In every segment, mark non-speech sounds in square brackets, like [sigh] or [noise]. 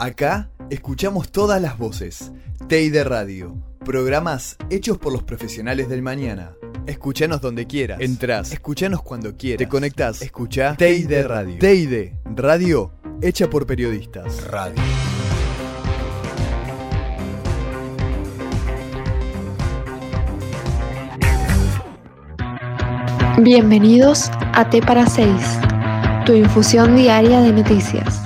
Acá escuchamos todas las voces. TEI Radio. Programas hechos por los profesionales del mañana. Escuchanos donde quieras. Entrás. Escuchanos cuando quieras. Te conectás. Escucha TEI Radio. TEI Radio hecha por periodistas. Radio. Bienvenidos a T para 6, tu infusión diaria de noticias.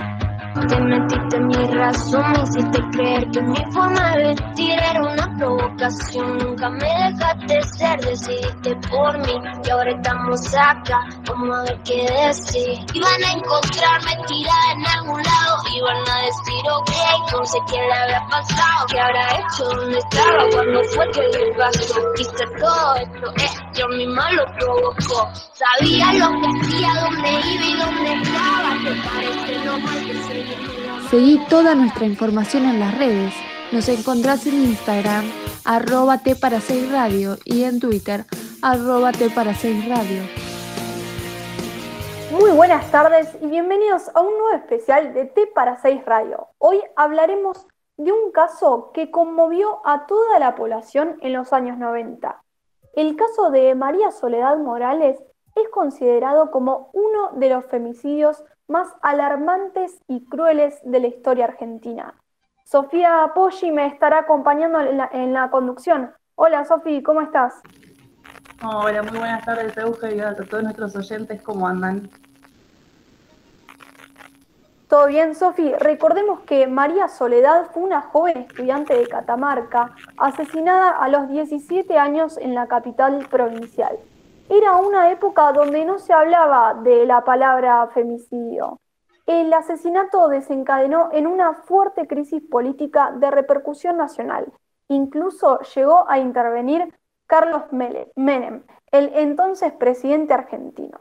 Te metiste en mi razón, me hiciste creer que mi forma de vestir era una provocación. Nunca me dejaste ser, decidiste por mí. Y ahora estamos acá, vamos a ver qué decir. Iban a encontrarme tirada en algún lado, iban a decir ok, no sé qué le había pasado. ¿Qué habrá hecho? ¿Dónde estaba? cuando fue que le pasó? Quise todo esto, eh, yo misma lo provocó. Sabía lo que hacía, dónde iba y dónde estaba. ¿Te parece lo mal que se Seguí toda nuestra información en las redes. Nos encontrás en Instagram, arroba T para 6 Radio y en Twitter, arroba T para 6 Radio. Muy buenas tardes y bienvenidos a un nuevo especial de T para 6 Radio. Hoy hablaremos de un caso que conmovió a toda la población en los años 90. El caso de María Soledad Morales es considerado como uno de los femicidios más alarmantes y crueles de la historia argentina. Sofía Poggi me estará acompañando en la, conducción. Hola Sofía, ¿cómo estás? Hola, muy buenas tardes, Euge, y a todos nuestros oyentes, ¿cómo andan? Todo bien, Sofi. Recordemos que María Soledad fue una joven estudiante de Catamarca, asesinada a los 17 años en la capital provincial era una época donde no se hablaba de la palabra femicidio. El asesinato desencadenó en una fuerte crisis política de repercusión nacional. Incluso llegó a intervenir Carlos Menem, el entonces presidente argentino.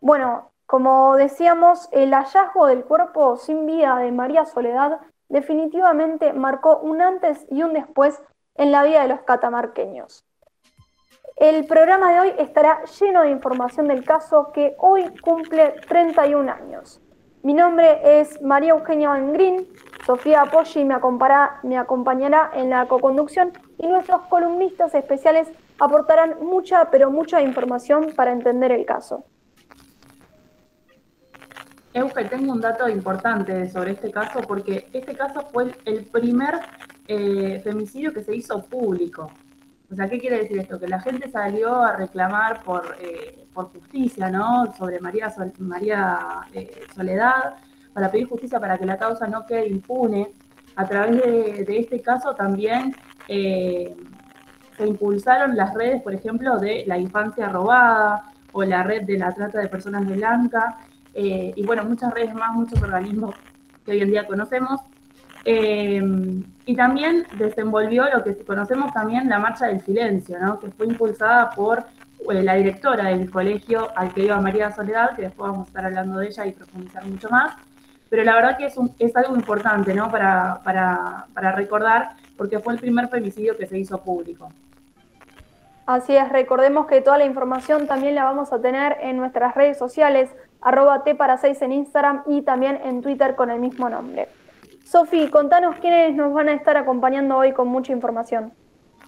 Bueno, como decíamos, el hallazgo del cuerpo sin vida de María Soledad definitivamente marcó un antes y un después en la vida de los catamarqueños. El programa de hoy estará lleno de información del caso que hoy cumple 31 años. Mi nombre es María Eugenia Van Green, Sofía Poggi me, me acompañará en la coconducción y nuestros columnistas especiales aportarán mucha, pero mucha información para entender el caso. Euge, tengo un dato importante sobre este caso porque este caso fue el primer eh, femicidio que se hizo público. O sea, ¿qué quiere decir esto? Que la gente salió a reclamar por, eh, por justicia, ¿no? Sobre María, María eh, Soledad, para pedir justicia para que la causa no quede impune. A través de, este caso también eh, se impulsaron las redes, por ejemplo, de la infancia robada o la red de la trata de personas de blanca, y bueno, muchas redes más, muchos organismos que hoy en día conocemos, eh, y también desenvolvió lo que conocemos también la Marcha del Silencio, ¿no? que fue impulsada por eh, la directora del colegio al que iba María Soledad, que después vamos a estar hablando de ella y profundizar mucho más. Pero la verdad que es, es algo importante ¿no? para, para, para recordar, porque fue el primer femicidio que se hizo público. Así es, recordemos que toda la información también la vamos a tener en nuestras redes sociales, arroba T para 6 en Instagram y también en Twitter con el mismo nombre. Sofi, contanos quiénes nos van a estar acompañando hoy con mucha información.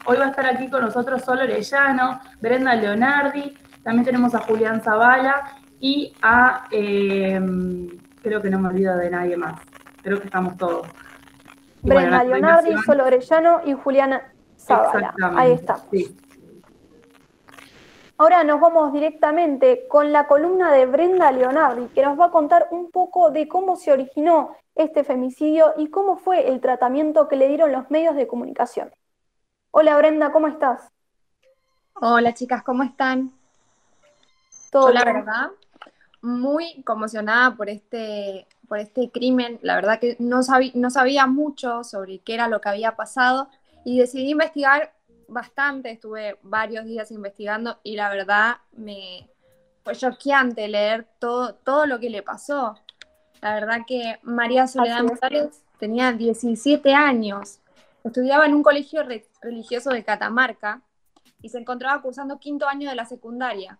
Hoy va a estar aquí con nosotros Sol Orellano, Brenda Leonardi, también tenemos a Julián Zavala y a, em, creo que no me olvido de nadie más, creo que estamos todos. Brenda Leonardi, Sol Orellano y Julián Zavala. Ahí está. Ahora nos vamos directamente con la columna de Brenda Leonardi, que nos va a contar un poco de cómo se originó este femicidio y cómo fue el tratamiento que le dieron los medios de comunicación. Hola Brenda, ¿cómo estás? Hola chicas, ¿cómo están? Todo Yo, la verdad, muy conmocionada por este, por este crimen. La verdad que no, no sabía mucho sobre qué era lo que había pasado y decidí investigar bastante, estuve varios días investigando y la verdad me fue choqueante leer todo, todo lo que le pasó. La verdad que María Soledad Morales tenía 17 años, estudiaba en un colegio religioso de Catamarca y se encontraba cursando quinto año de la secundaria.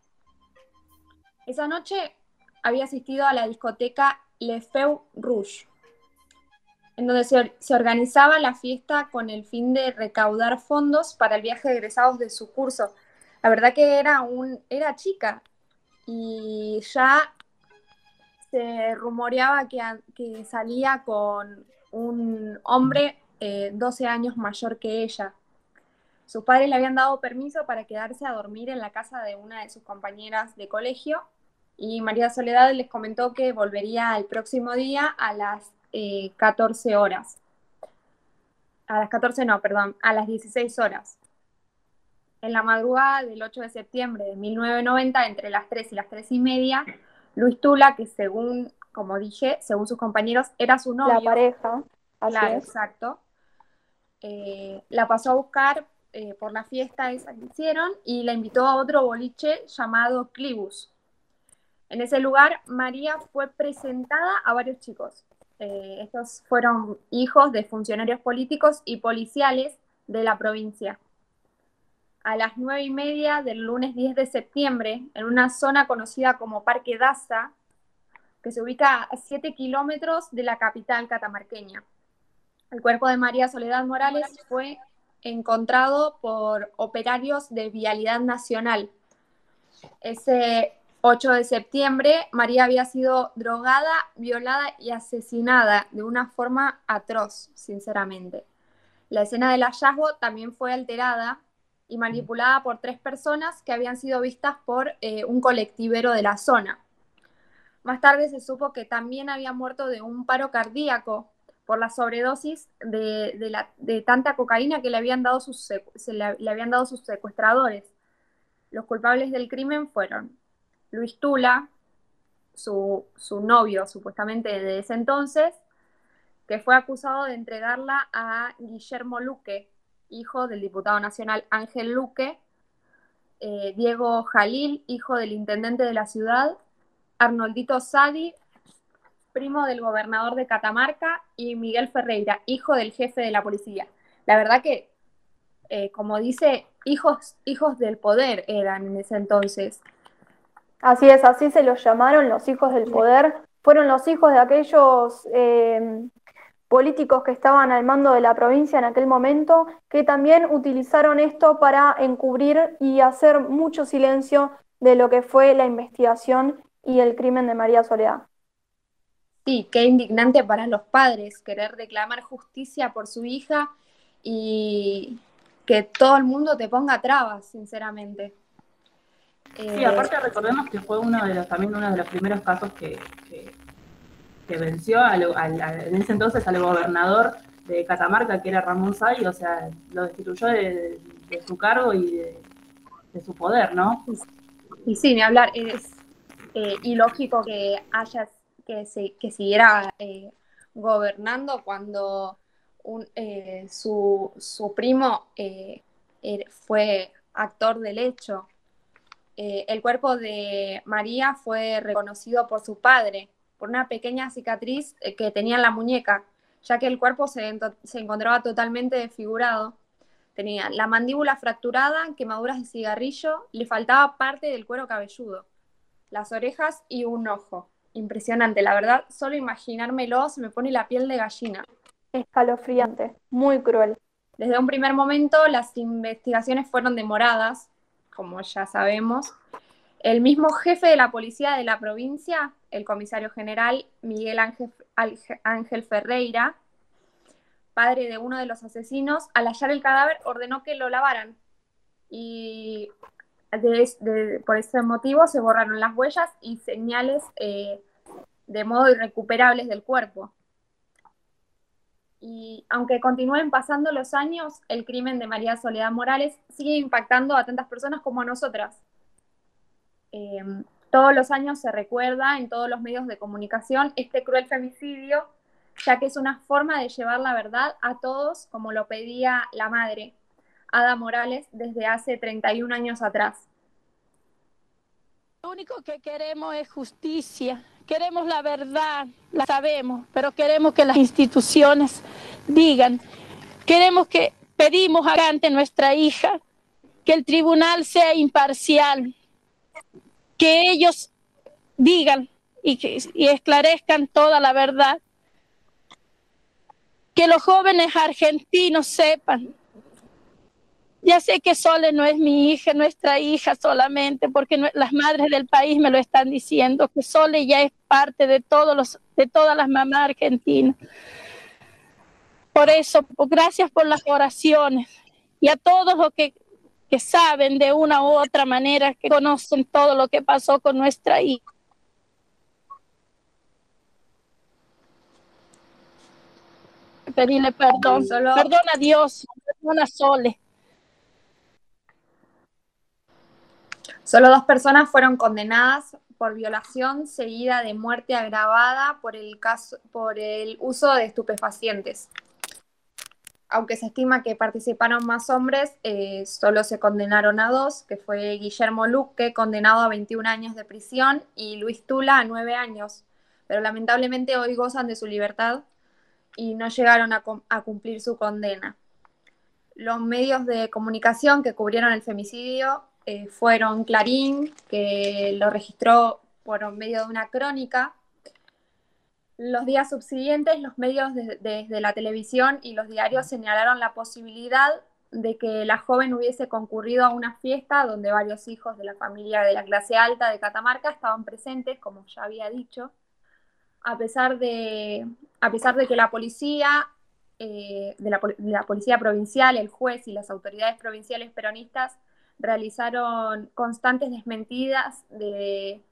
Esa noche había asistido a la discoteca Le Feu Rouge. En donde se, organizaba la fiesta con el fin de recaudar fondos para el viaje de egresados de su curso. La verdad que era, un, era chica y ya se rumoreaba que, que salía con un hombre 12 eh, años mayor que ella. Sus padres le habían dado permiso para quedarse a dormir en la casa de una de sus compañeras de colegio y María Soledad les comentó que volvería el próximo día a las 14 eh, horas. A las 14 no, perdón, a las 16 horas. En la madrugada del 8 de septiembre de 1990, entre las 3 y las 3 y media, Luis Tula, que según, como dije, según sus compañeros, era su novio. La pareja. claro, exacto. Eh, la pasó a buscar eh, por la fiesta esa que hicieron y la invitó a otro boliche llamado Clibus. En ese lugar, María fue presentada a varios chicos. Eh, estos fueron hijos de funcionarios políticos y policiales de la provincia. A las nueve y media del lunes 10 de septiembre, en una zona conocida como Parque Daza, que se ubica a 7 kilómetros de la capital catamarqueña. El cuerpo de María Soledad Morales fue encontrado por operarios de Vialidad Nacional. Ese 8 de septiembre, María había sido drogada, violada y asesinada de una forma atroz, sinceramente. La escena del hallazgo también fue alterada y manipulada por tres personas que habían sido vistas por eh, un colectivero de la zona. Más tarde se supo que también había muerto de un paro cardíaco por la sobredosis de, tanta cocaína que le habían, dado sus, le, habían dado sus secuestradores. Los culpables del crimen fueron Luis Tula, su, novio supuestamente de ese entonces, que fue acusado de entregarla a Guillermo Luque, hijo del diputado nacional Ángel Luque, eh, Diego Jalil, hijo del intendente de la ciudad, Arnoldito Sadi, primo del gobernador de Catamarca, y Miguel Ferreira, hijo del jefe de la policía. La verdad que, eh, como dice, hijos, hijos del poder eran en ese entonces. Así es, así se los llamaron los hijos del poder. Fueron los hijos de aquellos eh, políticos que estaban al mando de la provincia en aquel momento, que también utilizaron esto para encubrir y hacer mucho silencio de lo que fue la investigación y el crimen de María Soledad. Sí, qué indignante para los padres querer reclamar justicia por su hija y que todo el mundo te ponga trabas, sinceramente. Sí, eh, aparte recordemos que fue uno de los, también uno de los primeros casos que, que, venció en ese entonces al gobernador de Catamarca, que era Ramón Say, o sea, lo destituyó de, su cargo y de, su poder, ¿no? Y sí, ni hablar, es eh, ilógico que haya que, se, que siguiera eh, gobernando cuando eh, su, su, primo eh, er, fue actor del hecho. El cuerpo de María fue reconocido por su padre por una pequeña cicatriz que tenía en la muñeca, ya que el cuerpo se, se encontraba totalmente desfigurado. Tenía la mandíbula fracturada, quemaduras de cigarrillo, le faltaba parte del cuero cabelludo, las orejas y un ojo impresionante, la verdad, solo imaginármelo se me pone la piel de gallina. Escalofriante, muy cruel. Desde un primer momento las investigaciones fueron demoradas, como ya sabemos. El mismo jefe de la policía de la provincia, el comisario general Miguel Ángel, Ferreira, padre de uno de los asesinos, al hallar el cadáver ordenó que lo lavaran. Y por ese motivo se borraron las huellas y señales eh, de modo irrecuperables del cuerpo. Y aunque continúen pasando los años, el crimen de María Soledad Morales sigue impactando a tantas personas como a nosotras. Em, todos los años se recuerda en todos los medios de comunicación este cruel femicidio, ya que es una forma de llevar la verdad a todos, como lo pedía la madre, Ada Morales desde hace 31 años atrás. Lo único que queremos es justicia, queremos la verdad, la sabemos, pero queremos que las instituciones digan, queremos que pedimos ante nuestra hija, que el tribunal sea imparcial, que ellos digan y, y esclarezcan toda la verdad que los jóvenes argentinos sepan. Ya sé que Sole no es mi hija, nuestra hija solamente, porque las madres del país me lo están diciendo, que Sole ya es parte de, todos los, de todas las mamás argentinas. Por eso, gracias por las oraciones y a todos los que, que saben de una u otra manera, que conocen todo lo que pasó con nuestra hija. pedirle perdón. Perdona a Dios, perdona a Sole. Solo dos personas fueron condenadas por violación seguida de muerte agravada por el, caso, por el uso de estupefacientes. Aunque se estima que participaron más hombres, eh, solo se condenaron a dos, que fue Guillermo Luque, condenado a 21 años de prisión, y Luis Tula a 9 años. Pero lamentablemente hoy gozan de su libertad y no llegaron a, cumplir su condena. Los medios de comunicación que cubrieron el femicidio eh, fueron Clarín, que lo registró por medio de una crónica. Los días subsiguientes, los medios desde la televisión y los diarios señalaron la posibilidad de que la joven hubiese concurrido a una fiesta donde varios hijos de la familia de la clase alta de Catamarca estaban presentes, como ya había dicho, a pesar de, a pesar de que la policía, eh, de, la, policía provincial, el juez y las autoridades provinciales peronistas realizaron constantes desmentidas de,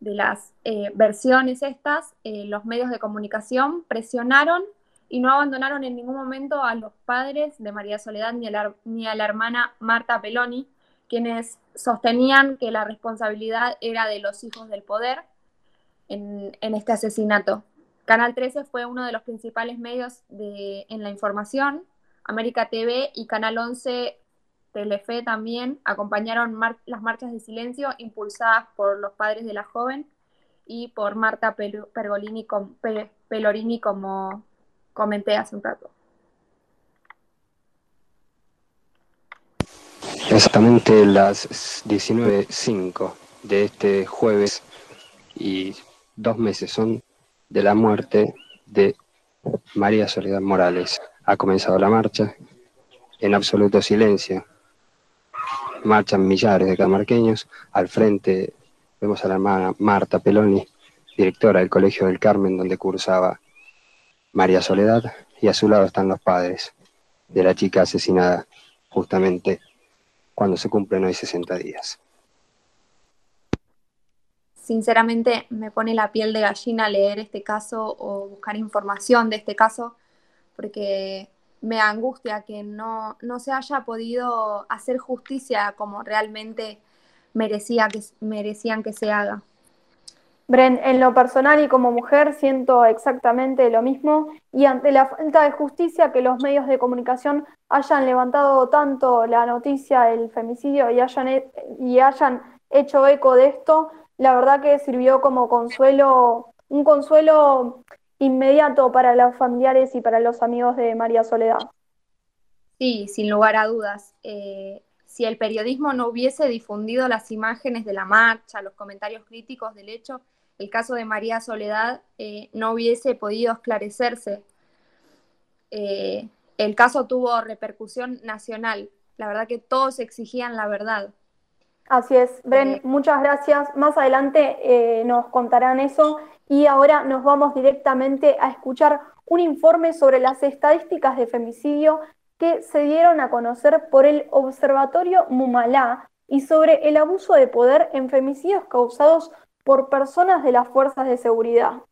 las eh, versiones estas, eh, los medios de comunicación presionaron y no abandonaron en ningún momento a los padres de María Soledad ni a la, ni a la hermana Marta Peloni, quienes sostenían que la responsabilidad era de los hijos del poder en, este asesinato. Canal 13 fue uno de los principales medios de, en la información. América TV y Canal 11 Telefe también acompañaron las marchas de silencio impulsadas por los padres de la joven y por Marta Pergolini, Pelorini, como comenté hace un rato. Exactamente las 19.05 de este jueves y dos meses son de la muerte de María Soledad Morales. Ha comenzado la marcha en absoluto silencio. Marchan millares de camarqueños. Al frente vemos a la hermana Marta Peloni, directora del Colegio del Carmen, donde cursaba María Soledad, y a su lado están los padres de la chica asesinada justamente cuando se cumplen hoy 60 días sinceramente me pone la piel de gallina leer este caso o buscar información de este caso, porque me angustia que no, no se haya podido hacer justicia como realmente merecía que, merecían que se haga. Bren, en lo personal y como mujer siento exactamente lo mismo y ante la falta de justicia que los medios de comunicación hayan levantado tanto la noticia del femicidio y hayan, y hayan hecho eco de esto, la verdad que sirvió como consuelo, un consuelo inmediato para los familiares y para los amigos de María Soledad. Sí, sin lugar a dudas. Eh, si el periodismo no hubiese difundido las imágenes de la marcha, los comentarios críticos del hecho, el caso de María Soledad eh, no hubiese podido esclarecerse. Eh, el caso tuvo repercusión nacional. La verdad que todos exigían la verdad. Así es, Bren, muchas gracias. Más adelante eh, nos contarán eso y ahora nos vamos directamente a escuchar un informe sobre las estadísticas de femicidio que se dieron a conocer por el Observatorio Mumalá y sobre el abuso de poder en femicidios causados por personas de las fuerzas de seguridad.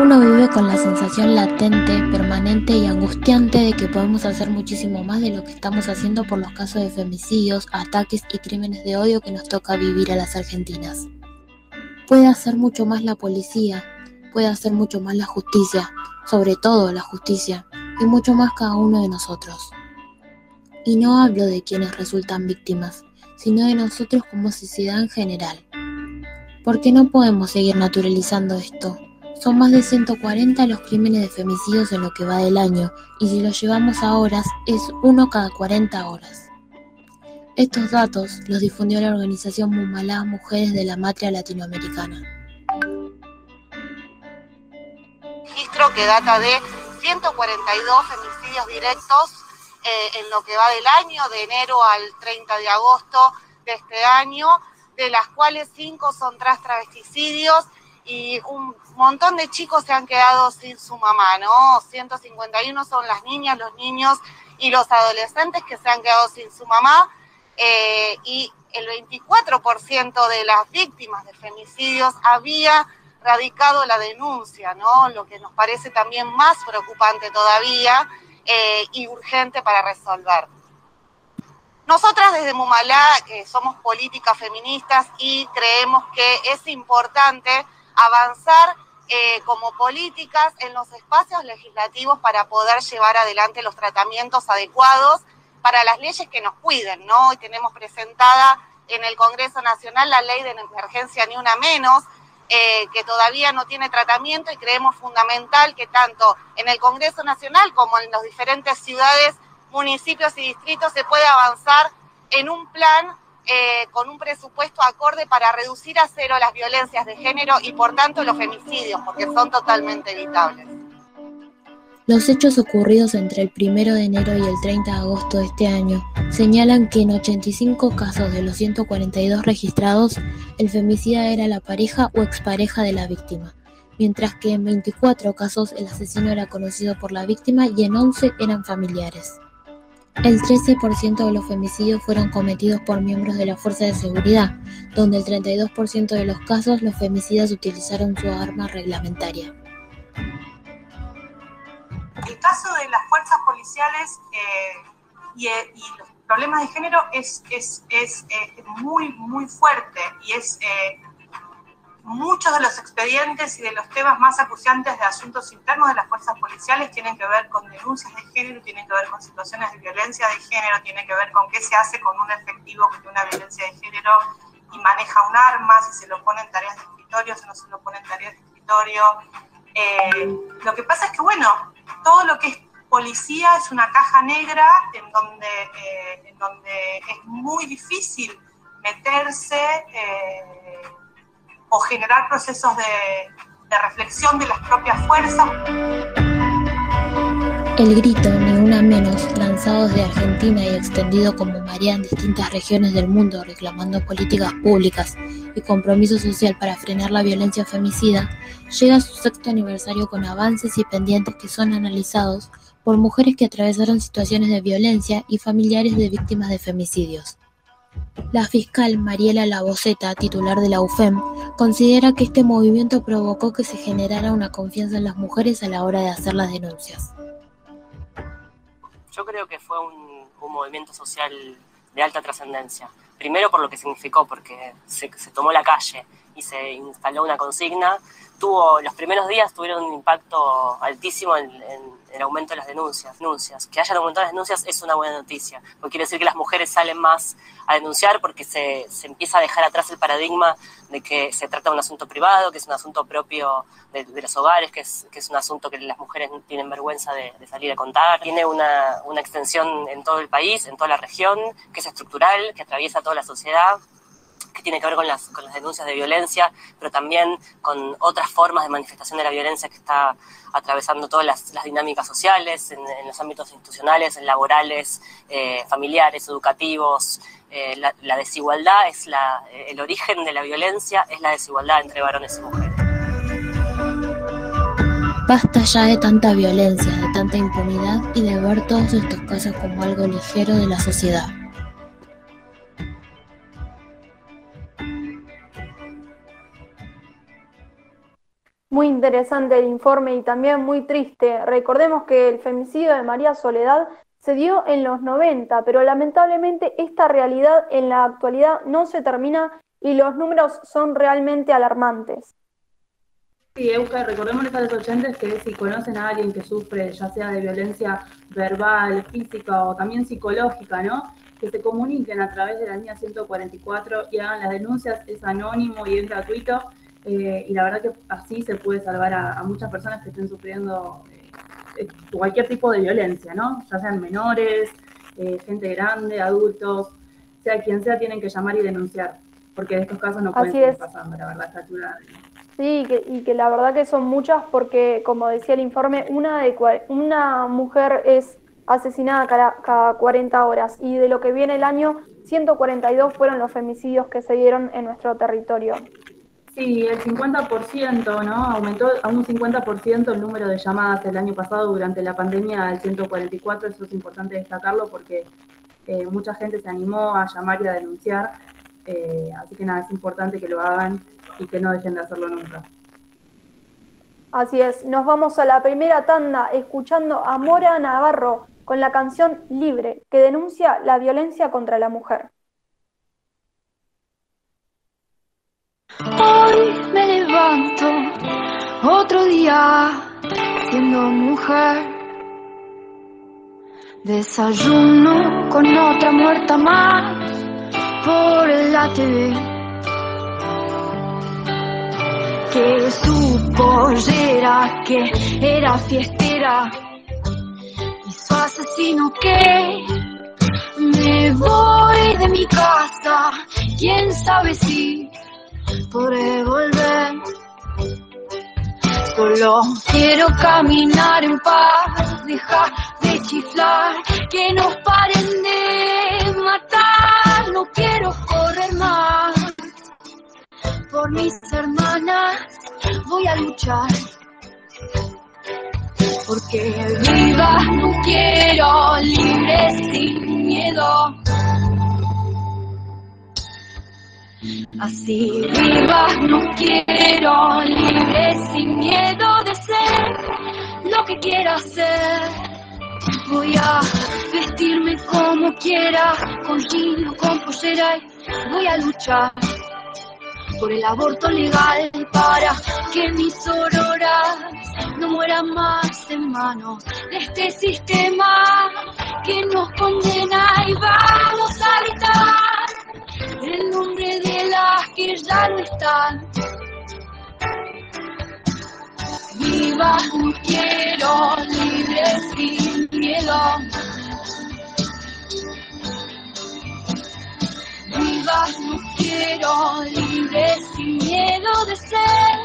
Uno vive con la sensación latente, permanente y angustiante de que podemos hacer muchísimo más de lo que estamos haciendo por los casos de femicidios, ataques y crímenes de odio que nos toca vivir a las argentinas. Puede hacer mucho más la policía, puede hacer mucho más la justicia, sobre todo la justicia, y mucho más cada uno de nosotros. Y no hablo de quienes resultan víctimas, sino de nosotros como sociedad en general. ¿Por qué no podemos seguir naturalizando esto? Son más de 140 los crímenes de femicidios en lo que va del año, y si lo llevamos a horas, es uno cada 40 horas. Estos datos los difundió la organización Mumalá Mujeres de la Matria Latinoamericana. Registro que data de 142 femicidios directos eh, en lo que va del año, de enero al 30 de agosto de este año, de las cuales 5 son tras travesticidios y un montón de chicos se han quedado sin su mamá, ¿no? 151 son las niñas, los niños y los adolescentes que se han quedado sin su mamá eh, y el 24% de las víctimas de femicidios había radicado la denuncia, ¿no? Lo que nos parece también más preocupante todavía eh, y urgente para resolver. Nosotras desde Mumalá, que somos políticas feministas y creemos que es importante avanzar eh, como políticas en los espacios legislativos para poder llevar adelante los tratamientos adecuados para las leyes que nos cuiden, ¿no? Hoy tenemos presentada en el Congreso Nacional la ley de emergencia ni una menos, eh, que todavía no tiene tratamiento y creemos fundamental que tanto en el Congreso Nacional como en las diferentes ciudades, municipios y distritos se pueda avanzar en un plan eh, con un presupuesto acorde para reducir a cero las violencias de género y por tanto los femicidios, porque son totalmente evitables. Los hechos ocurridos entre el 1 de enero y el 30 de agosto de este año señalan que en 85 casos de los 142 registrados, el femicida era la pareja o expareja de la víctima, mientras que en 24 casos el asesino era conocido por la víctima y en 11 eran familiares. El 13% de los femicidios fueron cometidos por miembros de la fuerza de seguridad, donde el 32% de los casos los femicidas utilizaron su arma reglamentaria. El caso de las fuerzas policiales eh, y, los problemas de género es, es, es eh, muy, muy fuerte y es eh, muchos de los expedientes y de los temas más acuciantes de asuntos internos de las fuerzas policiales tienen que ver con denuncias de género, tienen que ver con situaciones de violencia de género, tienen que ver con qué se hace con un efectivo de una violencia de género y maneja un arma, si se lo pone en tareas de escritorio, si no se lo pone en tareas de escritorio. Eh, lo que pasa es que, bueno, todo lo que es policía es una caja negra en donde, eh, en donde es muy difícil meterse. Eh, o generar procesos de, reflexión de las propias fuerzas. El grito, ni una menos, lanzado desde Argentina y extendido como marea en distintas regiones del mundo reclamando políticas públicas y compromiso social para frenar la violencia femicida, llega a su sexto aniversario con avances y pendientes que son analizados por mujeres que atravesaron situaciones de violencia y familiares de víctimas de femicidios. La fiscal Mariela Laboceta, titular de la UFEM, considera que este movimiento provocó que se generara una confianza en las mujeres a la hora de hacer las denuncias. Yo creo que fue un, movimiento social de alta trascendencia. Primero por lo que significó, porque se, tomó la calle y se instaló una consigna. Tuvo, los primeros días tuvieron un impacto altísimo en el aumento de las denuncias, denuncias. Que hayan aumentado las denuncias es una buena noticia, porque quiere decir que las mujeres salen más a denunciar porque se, se, empieza a dejar atrás el paradigma de que se trata de un asunto privado, que es un asunto propio de, los hogares, que es, que es, un asunto que las mujeres tienen vergüenza de, salir a contar. Tiene una, una extensión en todo el país, en toda la región, que es estructural, que atraviesa toda la sociedad que tiene que ver con las, con las denuncias de violencia, pero también con otras formas de manifestación de la violencia que está atravesando todas las, dinámicas sociales, en, los ámbitos institucionales, laborales, eh, familiares, educativos. Eh, la, desigualdad es la, el origen de la violencia, es la desigualdad entre varones y mujeres. Basta ya de tanta violencia, de tanta impunidad y de ver todos estos casos como algo ligero de la sociedad. Muy interesante el informe y también muy triste. Recordemos que el femicidio de María Soledad se dio en los 90, pero lamentablemente esta realidad en la actualidad no se termina y los números son realmente alarmantes. Sí, Euska, recordemos a los oyentes que si conocen a alguien que sufre ya sea de violencia verbal, física o también psicológica, ¿no? Que se comuniquen a través de la línea 144 y hagan las denuncias, es anónimo y es gratuito eh, y la verdad que así se puede salvar a, muchas personas que estén sufriendo eh, cualquier tipo de violencia, ¿no? Ya sean menores, eh, gente grande, adultos. sea quien sea, tienen que llamar y denunciar, porque de estos casos no pueden seguir pasando, la verdad, esta ciudad. Sí, y que la verdad que son muchas porque, como decía el informe, una, de, una mujer es asesinada cada, cada 40 horas y de lo que viene el año, 142 fueron los femicidios que se dieron en nuestro territorio. Sí, el 50%, ¿no? Aumentó a un 50% el número de llamadas el año pasado durante la pandemia al 144, eso es importante destacarlo porque eh, mucha gente se animó a llamar y a denunciar, eh, así que nada, es importante que lo hagan y que no dejen de hacerlo nunca. Así es, nos vamos a la primera tanda escuchando a Mora Navarro con la canción Libre, que denuncia la violencia contra la mujer. Hoy me levanto otro día siendo mujer. Desayuno con otra muerta más por la TV. Que su pollera, que era fiestera, y su asesino que me voy de mi casa, quién sabe si podré volver. Solo quiero caminar en paz, dejar de chiflar, que no paren de matar, no quiero correr más. Por mis hermanas voy a luchar, porque viva no quiero, libre sin miedo. Así viva, no quiero, libre, sin miedo de ser lo que quiera ser. Voy a vestirme como quiera, con jean o con pollera y voy a luchar por el aborto legal para que mis auroras no mueran más en manos de este sistema que nos condena y vamos a gritar el nombre de las que ya no están. Viva, no quiero, libre sin miedo. Viva, no quiero, libre sin miedo de ser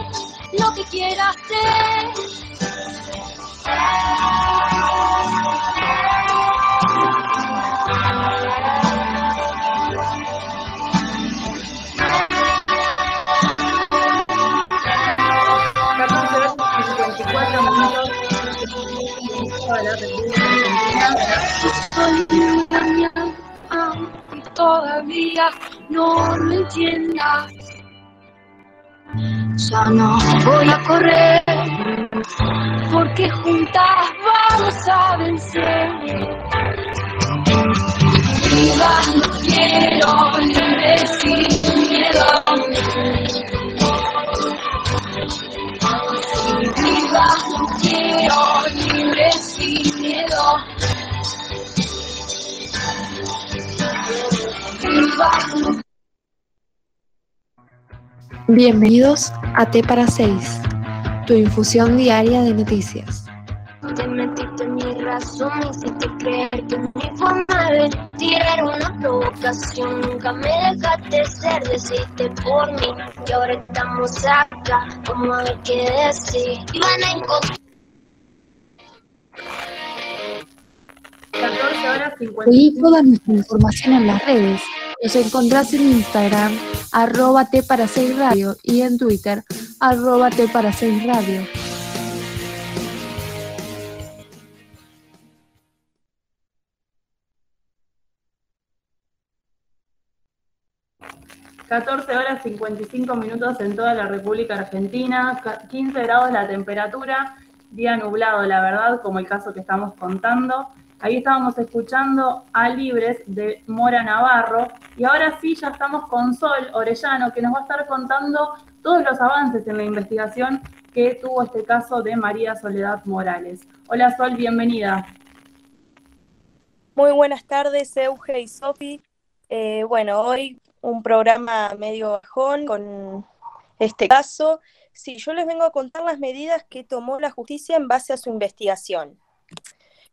lo que quiera ser. La y todavía no lo entiendas. Ya no voy a correr, porque juntas vamos a vencer. Viva, quiero libre sin miedo. Bienvenidos a T para 6, tu infusión diaria de noticias. Te metiste en mi razón, me hiciste creer que mi forma de vestir era una provocación. Nunca me dejaste ser, decidiste por mí. Y ahora estamos acá, como a ver qué decir. Iban a encontrar. 14 horas 50. Seguí toda nuestra información en las redes. Nos encontrás en Instagram, arroba T para 6 radio y en Twitter, arroba T para 6 radio. ...14 horas 55 minutos en toda la República Argentina, 15 grados la temperatura, día nublado, la verdad, como el caso que estamos contando. Ahí estábamos escuchando a Libres de Mora Navarro y ahora sí ya estamos con Sol Orellano que nos va a estar contando todos los avances en la investigación que tuvo este caso de María Soledad Morales. Hola Sol, bienvenida. Muy buenas tardes, Euge y Sofi. Eh, bueno, hoy un programa medio bajón con este caso. Sí, yo les vengo a contar las medidas que tomó la justicia en base a su investigación.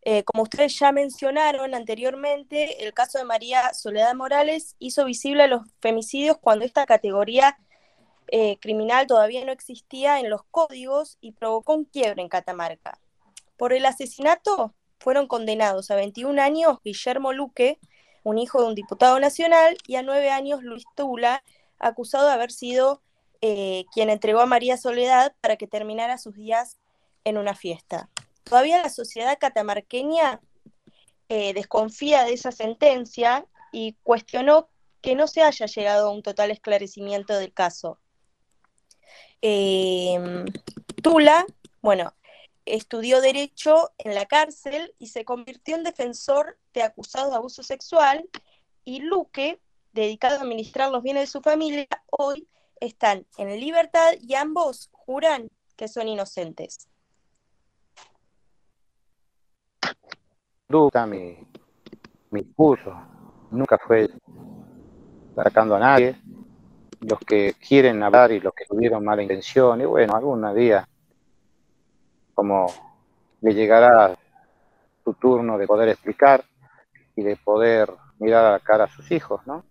Eh, como ustedes ya mencionaron anteriormente, el caso de María Soledad Morales hizo visible los femicidios cuando esta categoría eh, criminal todavía no existía en los códigos y provocó un quiebre en Catamarca. Por el asesinato fueron condenados a 21 años Guillermo Luque, un hijo de un diputado nacional, y a 9 años Luis Tula, acusado de haber sido eh, quien entregó a María Soledad para que terminara sus días en una fiesta. Todavía la sociedad catamarqueña eh, desconfía de esa sentencia y cuestionó que no se haya llegado a un total esclarecimiento del caso. Em, Tula, bueno, estudió Derecho en la cárcel y se convirtió en defensor de acusados de abuso sexual y Luque, dedicado a administrar los bienes de su familia, hoy están en libertad y ambos juran que son inocentes. Duda mi, mi discurso, nunca fue atacando a nadie, los que quieren hablar y los que tuvieron mala intención, y bueno, algún día, como le llegará su turno de poder explicar y de poder mirar a la cara a sus hijos, ¿no?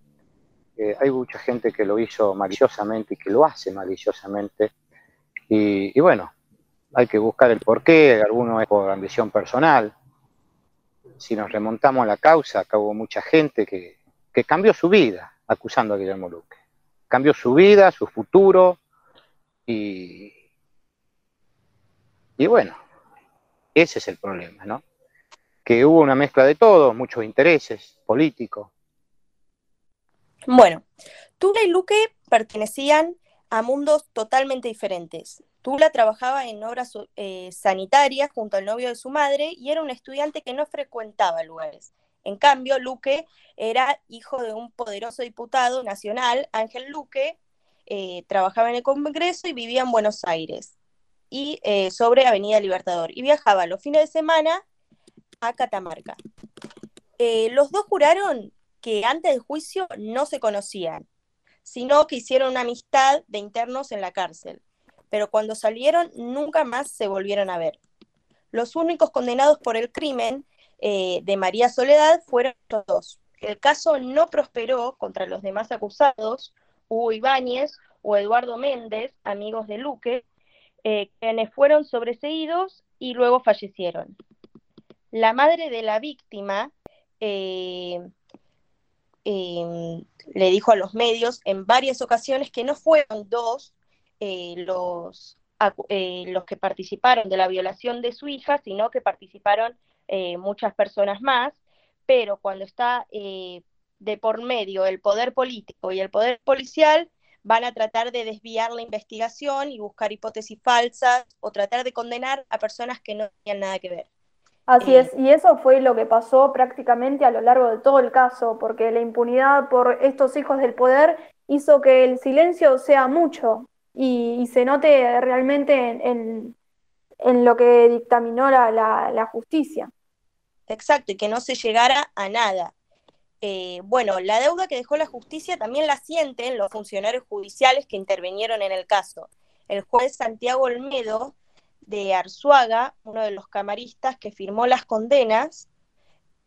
Eh, hay mucha gente que lo hizo maliciosamente y que lo hace maliciosamente, y, bueno, hay que buscar el porqué, alguno es por ambición personal. Si nos remontamos a la causa, acá hubo mucha gente que, que cambió su vida acusando a Guillermo Luque cambió su vida, su futuro y, y bueno, ese es el problema, ¿no? Que hubo una mezcla de todo, muchos intereses políticos. Bueno, Tula y Luque pertenecían a mundos totalmente diferentes. Tula trabajaba en obras eh, sanitarias junto al novio de su madre y era un estudiante que no frecuentaba lugares. En cambio, Luque era hijo de un poderoso diputado nacional, Ángel Luque, eh, trabajaba en el Congreso y vivía en Buenos Aires, y eh, sobre Avenida Libertador, y viajaba los fines de semana a Catamarca. Los dos juraron que antes del juicio no se conocían, sino que hicieron una amistad de internos en la cárcel, pero cuando salieron nunca más se volvieron a ver. Los únicos condenados por el crimen eh, de María Soledad fueron los dos. El caso no prosperó contra los demás acusados, Hugo Ibáñez o Eduardo Méndez, amigos de Luque, eh, quienes fueron sobreseídos y luego fallecieron. La madre de la víctima eh, em, le dijo a los medios en varias ocasiones que no fueron dos los, los que participaron de la violación de su hija, sino que participaron eh, muchas personas más, pero cuando está eh, de por medio el poder político y el poder policial, van a tratar de desviar la investigación y buscar hipótesis falsas o tratar de condenar a personas que no tenían nada que ver. Así es, y eso fue lo que pasó prácticamente a lo largo de todo el caso, porque la impunidad por estos hijos del poder hizo que el silencio sea mucho y, se note realmente en, en lo que dictaminó la, la, justicia. Exacto, y que no se llegara a nada. Eh, bueno, la deuda que dejó la justicia también la sienten los funcionarios judiciales que intervinieron en el caso. El juez Santiago Olmedo de Arzuaga, uno de los camaristas que firmó las condenas,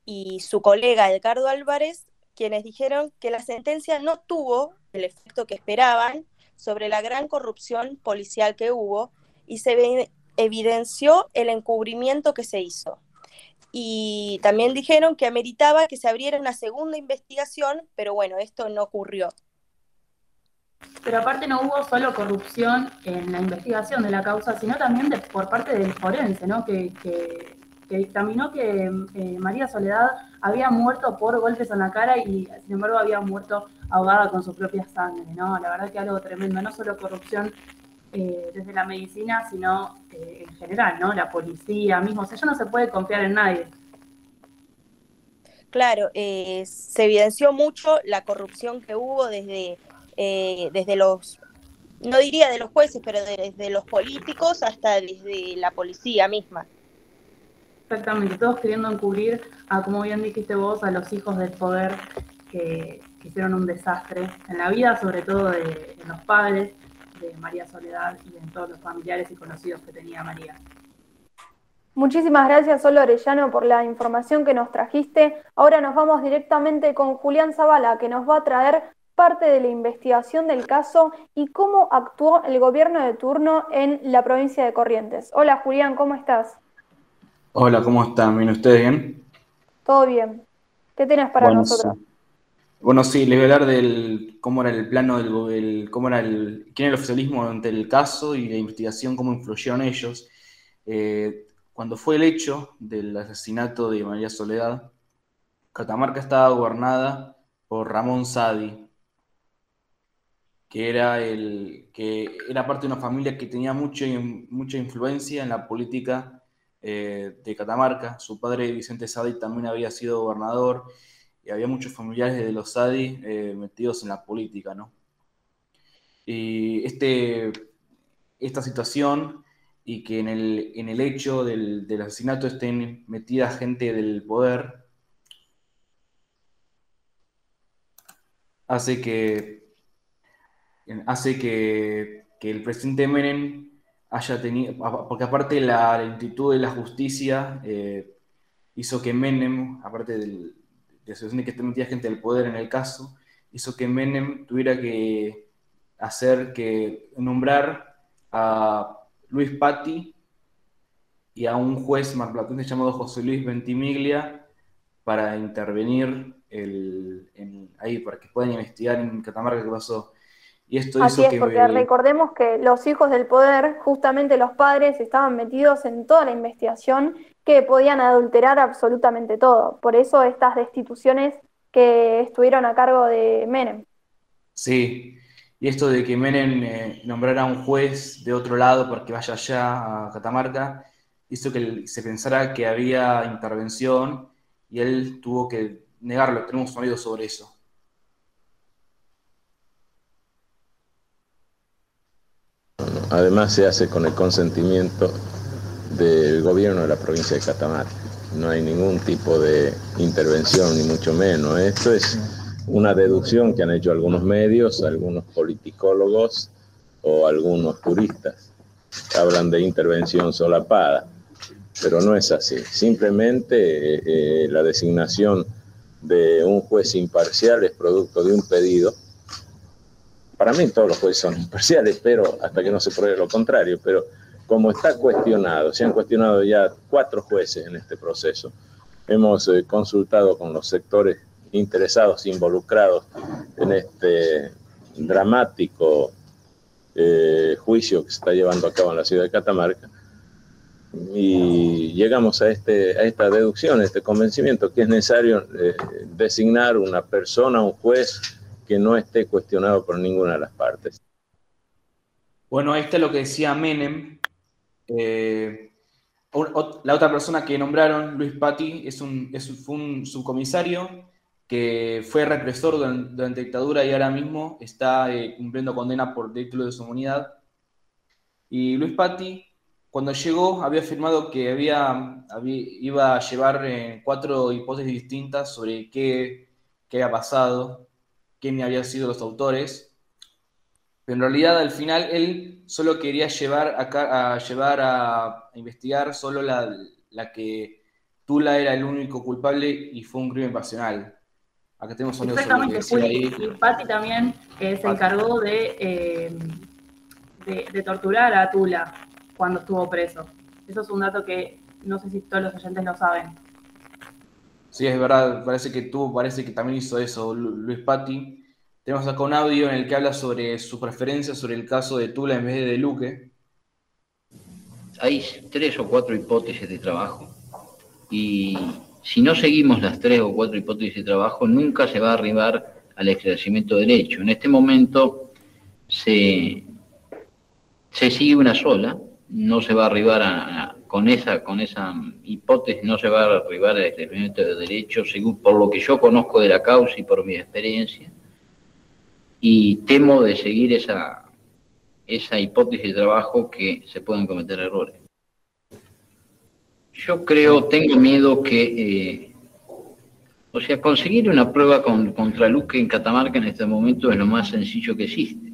y su colega Edgardo Álvarez, quienes dijeron que la sentencia no tuvo el efecto que esperaban sobre la gran corrupción policial que hubo y se, evidenció el encubrimiento que se hizo. Y también dijeron que ameritaba que se abriera una segunda investigación, pero bueno, esto no ocurrió. Pero aparte no hubo solo corrupción en la investigación de la causa, sino también por parte del forense, ¿no? que, dictaminó que eh, María Soledad había muerto por golpes en la cara y sin embargo había muerto ahogada con su propia sangre. ¿no? La verdad que algo tremendo, no solo corrupción eh, desde la medicina, sino eh, en general, ¿no? La policía mismo, o sea, ya no se puede confiar en nadie. Claro, se evidenció mucho la corrupción que hubo desde, desde los, no diría de los jueces, pero desde los políticos hasta desde la policía misma. Exactamente, todos queriendo encubrir a, como bien dijiste vos, a los hijos del poder que, hicieron un desastre en la vida, sobre todo de los padres, de María Soledad y en todos los familiares y conocidos que tenía María. Muchísimas gracias, Solo Orellano, por la información que nos trajiste. Ahora nos vamos directamente con Julián Zavala, que nos va a traer parte de la investigación del caso y cómo actuó el gobierno de turno en la provincia de Corrientes. Hola, Julián, ¿cómo estás? Hola, ¿cómo están? ¿Viene ustedes bien? Todo bien. ¿Qué tienes para nosotros? Bueno, sí, les voy a hablar del cómo era el plano del cómo era el, quién era el oficialismo ante el caso y la investigación, cómo influyeron ellos. Eh, cuando fue el hecho del asesinato de María Soledad, Catamarca estaba gobernada por Ramón Sadi, que era, el, que era parte de una familia que tenía mucha, mucha influencia en la política eh, de Catamarca. Su padre, Vicente Sadi, también había sido gobernador y había muchos familiares de los Sadi eh, metidos en la política, ¿no? Y este, esta situación y que en el, en el hecho del, del, asesinato estén metida gente del poder, hace que, hace que, que el presidente Menem haya tenido, porque aparte la lentitud de la justicia eh, hizo que Menem, aparte de la que metida gente del poder en el caso, hizo que Menem tuviera que hacer que nombrar a Luis Patti y a un juez marplatense llamado José Luis Ventimiglia para intervenir ahí, para que puedan investigar en Catamarca qué pasó. Y esto Así es, porque recordemos que los hijos del poder, justamente los padres, estaban metidos en toda la investigación que podían adulterar absolutamente todo. Por eso estas destituciones que estuvieron a cargo de Menem. Sí, y esto de que Menem eh, nombrara a un juez de otro lado para que vaya allá a Catamarca, hizo que se pensara que había intervención y él tuvo que negarlo. Tenemos sonido sobre eso. Además se hace con el consentimiento del gobierno de la provincia de Catamarca. No hay ningún tipo de intervención, ni mucho menos. Esto es una deducción que han hecho algunos medios, algunos politicólogos o algunos turistas. Hablan de intervención solapada, pero no es así. Simplemente eh, eh, la designación de un juez imparcial es producto de un pedido. Para mí todos los jueces son imparciales, pero hasta que no se pruebe lo contrario, pero como está cuestionado, se han cuestionado ya cuatro jueces en este proceso, hemos eh, consultado con los sectores interesados, involucrados en este dramático eh, juicio que se está llevando a cabo en la ciudad de Catamarca. Y llegamos a, este, a esta deducción, a este convencimiento que es necesario eh, designar una persona, un juez que no esté cuestionado por ninguna de las partes. Bueno, ahí está lo que decía Menem. Eh, la otra persona que nombraron, Luis Patti, es un, es, fue un subcomisario que fue represor durante, la dictadura y ahora mismo está eh, cumpliendo condena por título de su comunidad. Y Luis Patti, cuando llegó, había afirmado que había, iba a llevar eh, cuatro hipótesis distintas sobre qué, qué había pasado, quién habían sido los autores. Pero en realidad, al final, él solo quería llevar a, a llevar a, investigar solo la, la que Tula era el único culpable y fue un crimen pasional. Acá tenemos Exactamente, Juli. Y Patti también se encargó de, eh, de, torturar a Tula cuando estuvo preso. Eso es un dato que no sé si todos los oyentes lo saben. Sí, es verdad, parece que tú, parece que también hizo eso Luis Patti. Tenemos acá un audio en el que habla sobre su preferencia sobre el caso de Tula en vez de de Luque. Hay tres o cuatro hipótesis de trabajo y si no seguimos las tres o cuatro hipótesis de trabajo, nunca se va a arribar al esclarecimiento del hecho. En este momento se, se sigue una sola, no se va a arribar a, con, esa, con esa hipótesis, no se va a arribar al esclarecimiento del derecho, según por lo que yo conozco de la causa y por mi experiencia. Y temo de seguir esa, esa hipótesis de trabajo que se pueden cometer errores. Yo creo, tengo miedo que, eh, o sea, conseguir una prueba contra Luque en Catamarca en este momento es lo más sencillo que existe.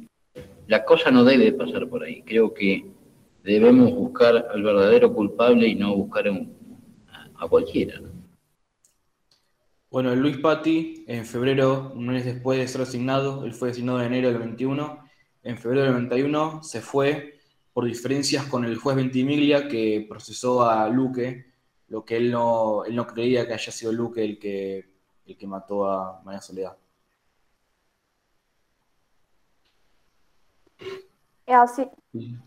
La cosa no debe pasar por ahí. Creo que debemos buscar al verdadero culpable y no buscar a, cualquiera. Bueno, Luis Patti, en febrero, un mes después de ser asignado, él fue designado en enero del 21, en febrero del 91 se fue por diferencias con el juez Ventimiglia que procesó a Luque, lo que él no, él no creía que haya sido Luque el que, el que mató a María Soledad. Así,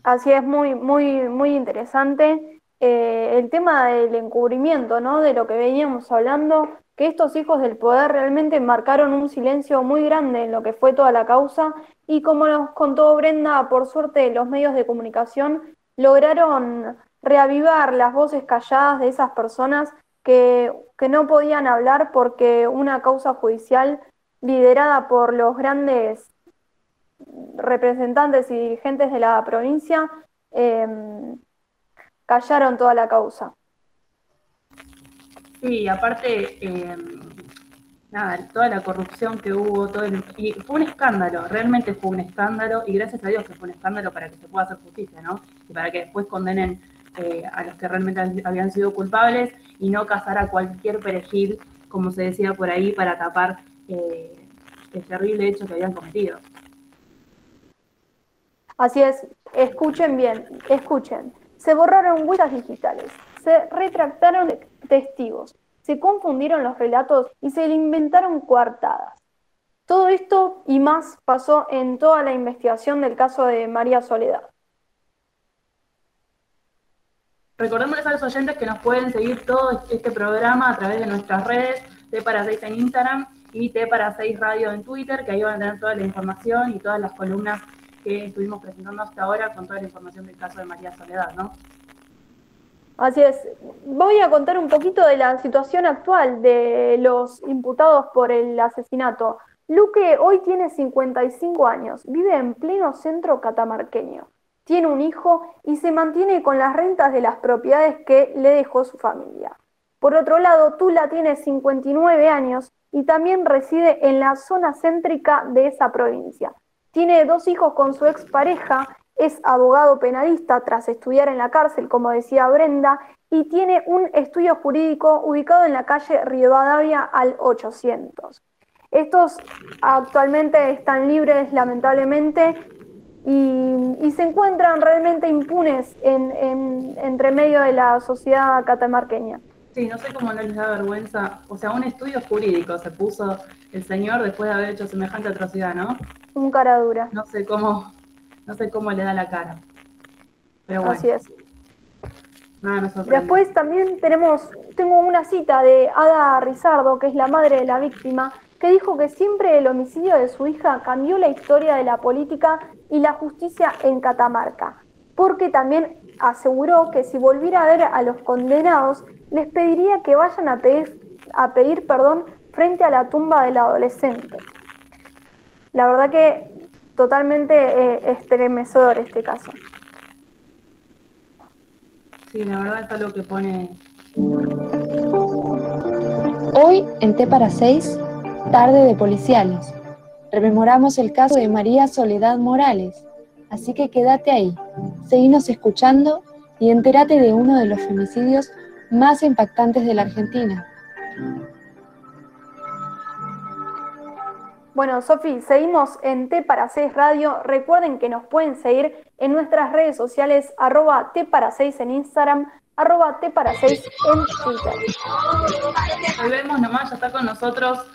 así es muy, muy, muy interesante. Eh, el tema del encubrimiento, ¿no? De lo que veníamos hablando, que estos hijos del poder realmente marcaron un silencio muy grande en lo que fue toda la causa y como nos contó Brenda, por suerte los medios de comunicación lograron reavivar las voces calladas de esas personas que, que no podían hablar porque una causa judicial liderada por los grandes representantes y dirigentes de la provincia em, callaron toda la causa. Sí, aparte, em, nada, toda la corrupción que hubo, todo y fue un escándalo, realmente fue un escándalo, y gracias a Dios que fue un escándalo para que se pueda hacer justicia, ¿no? Y para que después condenen eh, a los que realmente habían sido culpables y no cazar a cualquier perejil, como se decía por ahí, para tapar eh, el terrible hecho que habían cometido. Así es, escuchen bien, escuchen. Se borraron huellas digitales, se retractaron testigos, se confundieron los relatos y se inventaron coartadas. Todo esto y más pasó en toda la investigación del caso de María Soledad. Recordémosles a los oyentes que nos pueden seguir todo este programa a través de nuestras redes, T para 6 en Instagram y T para 6 Radio en Twitter, que ahí van a tener toda la información y todas las columnas que estuvimos presentando hasta ahora con toda la información del caso de María Soledad, ¿no? Así es. Voy a contar un poquito de la situación actual de los imputados por el asesinato. Luque hoy tiene 55 años, vive en pleno centro catamarqueño. Tiene un hijo y se mantiene con las rentas de las propiedades que le dejó su familia. Por otro lado, Tula tiene 59 años y también reside en la zona céntrica de esa provincia. Tiene dos hijos con su expareja, es abogado penalista tras estudiar en la cárcel, como decía Brenda, y tiene un estudio jurídico ubicado en la calle Rivadavia al 800. Estos actualmente están libres, lamentablemente, y, se encuentran realmente impunes entre medio de la sociedad catamarqueña. Sí, no sé cómo no les da vergüenza. O sea, un estudio jurídico se puso el señor después de haber hecho semejante atrocidad, ¿no? Un cara dura. No sé cómo, no sé cómo le da la cara. Pero bueno. Así es. Después también tenemos, tengo una cita de Ada Rizardo, que es la madre de la víctima, que dijo que siempre el homicidio de su hija cambió la historia de la política y la justicia en Catamarca, porque también aseguró que si volviera a ver a los condenados, les pediría que vayan a pedir, a pedir perdón frente a la tumba del adolescente. La verdad que totalmente eh, estremecedor este caso. Sí, la verdad es algo que pone... Hoy en T para 6, tarde de policiales. Rememoramos el caso de María Soledad Morales, así que quédate ahí, seguinos escuchando y entérate de uno de los femicidios más impactantes de la Argentina. Bueno, Sofi, seguimos en T para 6 Radio. Recuerden que nos pueden seguir en nuestras redes sociales, arroba T para 6 en Instagram, arroba T para 6 en Twitter. Volvemos nomás, ya está con nosotros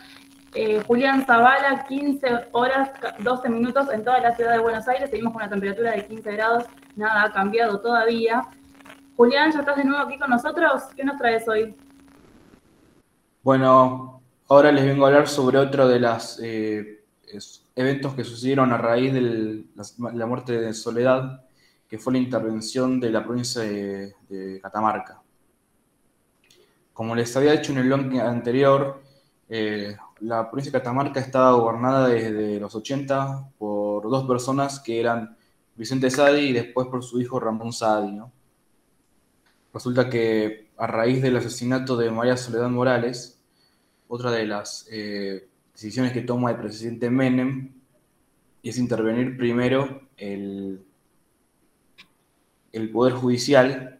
eh, Julián Zavala, 15 horas, 12 minutos en toda la ciudad de Buenos Aires. Seguimos con una temperatura de 15 grados, nada ha cambiado todavía. Julián, ¿ya estás de nuevo aquí con nosotros? ¿Qué nos traes hoy? Bueno, ahora les vengo a hablar sobre otro de los eh, eventos que sucedieron a raíz de la, muerte de Soledad, que fue la intervención de la provincia de, Catamarca. Como les había dicho en el long anterior, eh, la provincia de Catamarca estaba gobernada desde los 80 por dos personas que eran Vicente Sadi y después por su hijo Ramón Sadi. ¿no? Resulta que a raíz del asesinato de María Soledad Morales, otra de las eh, decisiones que toma el presidente Menem es intervenir primero el, el Poder Judicial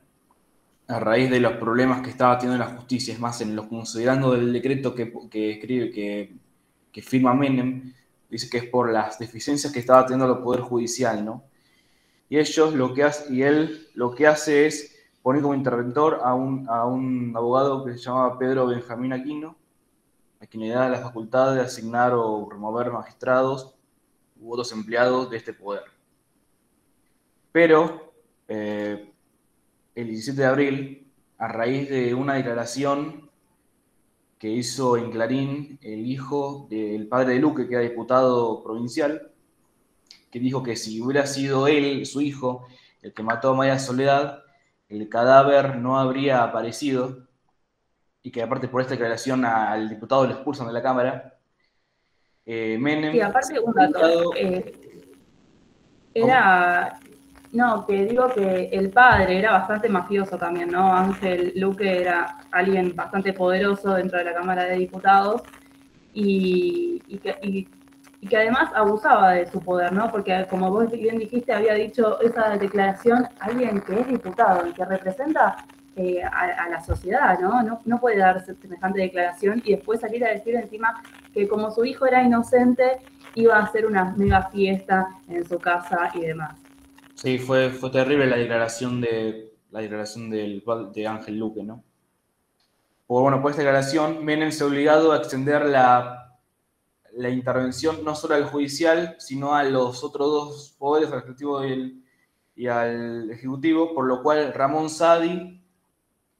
a raíz de los problemas que estaba teniendo la justicia. Es más, en los considerando del decreto que, escribe, que, que, firma Menem, dice que es por las deficiencias que estaba teniendo el Poder Judicial, ¿no? Y ellos lo que hace, y él lo que hace es poner como interventor a un, a un abogado que se llamaba Pedro Benjamín Aquino, a quien le da la facultad de asignar o remover magistrados u otros empleados de este poder. Pero eh, el 17 de abril, a raíz de una declaración que hizo en Clarín el hijo del padre de Luque, que era diputado provincial, que dijo que si hubiera sido él, su hijo, el que mató a Maya Soledad, el cadáver no habría aparecido y que aparte por esta declaración al diputado lo expulsan de la Cámara. Eh, Menem... aparte un dato, eh, era, no, que digo que el padre era bastante mafioso también, ¿no? Ángel Luque era alguien bastante poderoso dentro de la Cámara de Diputados y, que, que, además abusaba de su poder, ¿no? Porque como vos bien dijiste, había dicho esa declaración alguien que es diputado y que representa eh, a, la sociedad, ¿no? ¿no? No puede dar semejante declaración y después salir a decir encima que como su hijo era inocente, iba a hacer una mega fiesta en su casa y demás. Sí, fue, fue terrible la declaración de la declaración del, de Ángel Luque, ¿no? Por, bueno, por esta declaración, Menem se ha obligado a extender la, la intervención no solo al judicial, sino a los otros dos poderes, al ejecutivo y, al ejecutivo, por lo cual Ramón Sadi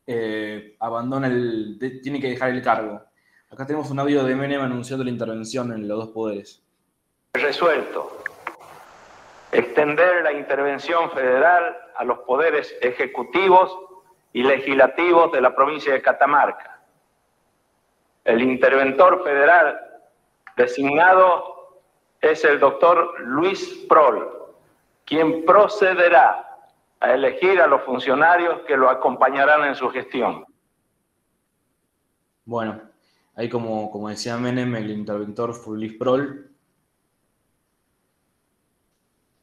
eh, abandona el, tiene que dejar el cargo. Acá tenemos un audio de Menem anunciando la intervención en los dos poderes. Resuelto extender la intervención federal a los poderes ejecutivos y legislativos de la provincia de Catamarca. El interventor federal designado es el doctor Luis Prol, quien procederá a elegir a los funcionarios que lo acompañarán en su gestión. Bueno, ahí como, como decía Menem, el interventor fue Luis Prol,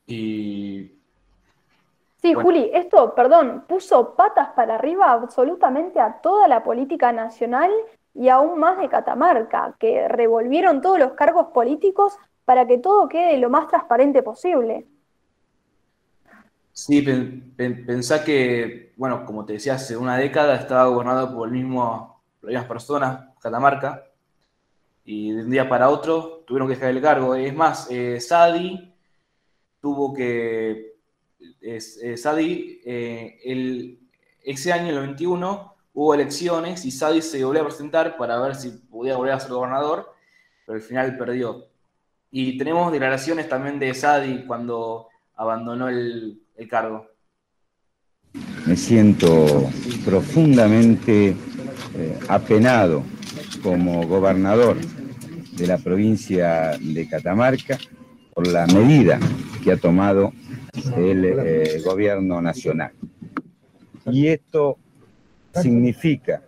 Y. Sí, Juli, esto, perdón, puso patas para arriba absolutamente a toda la política nacional y aún más de Catamarca, que revolvieron todos los cargos políticos para que todo quede lo más transparente posible. Sí, pensá que, bueno, como te decía, hace una década estaba gobernado por, el mismo, las mismas personas, Catamarca, y de un día para otro tuvieron que dejar el cargo. Es más, eh, Sadi tuvo que, es, Sadi, eh, el, ese año, el 91, hubo elecciones y Sadi se volvió a presentar para ver si podía volver a ser gobernador, pero al final perdió. Y tenemos declaraciones también de Sadi cuando abandonó el, cargo. Me siento profundamente eh, apenado como gobernador de la provincia de Catamarca por la medida que ha tomado el eh, gobierno nacional. Y esto significa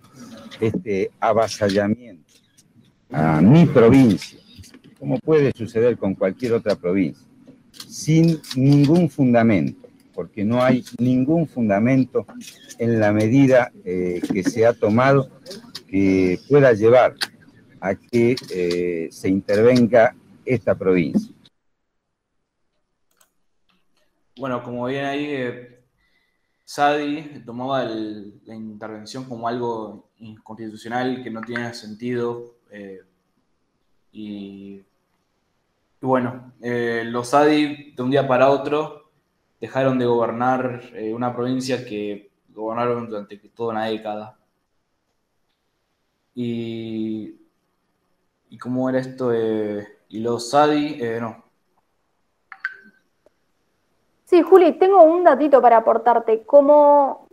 este avasallamiento a mi provincia, como puede suceder con cualquier otra provincia, sin ningún fundamento, porque no hay ningún fundamento en la medida eh, que se ha tomado que pueda llevar a que eh, se intervenga esta provincia. Bueno, como bien ahí, eh, Sadi tomaba la intervención como algo inconstitucional que no tenía sentido. Eh, y, bueno, eh, los Sadi de un día para otro dejaron de gobernar una provincia que gobernaron durante toda una década. Y, y cómo era esto, y los Sadi, no, Sí, Juli, tengo un datito para aportarte. Como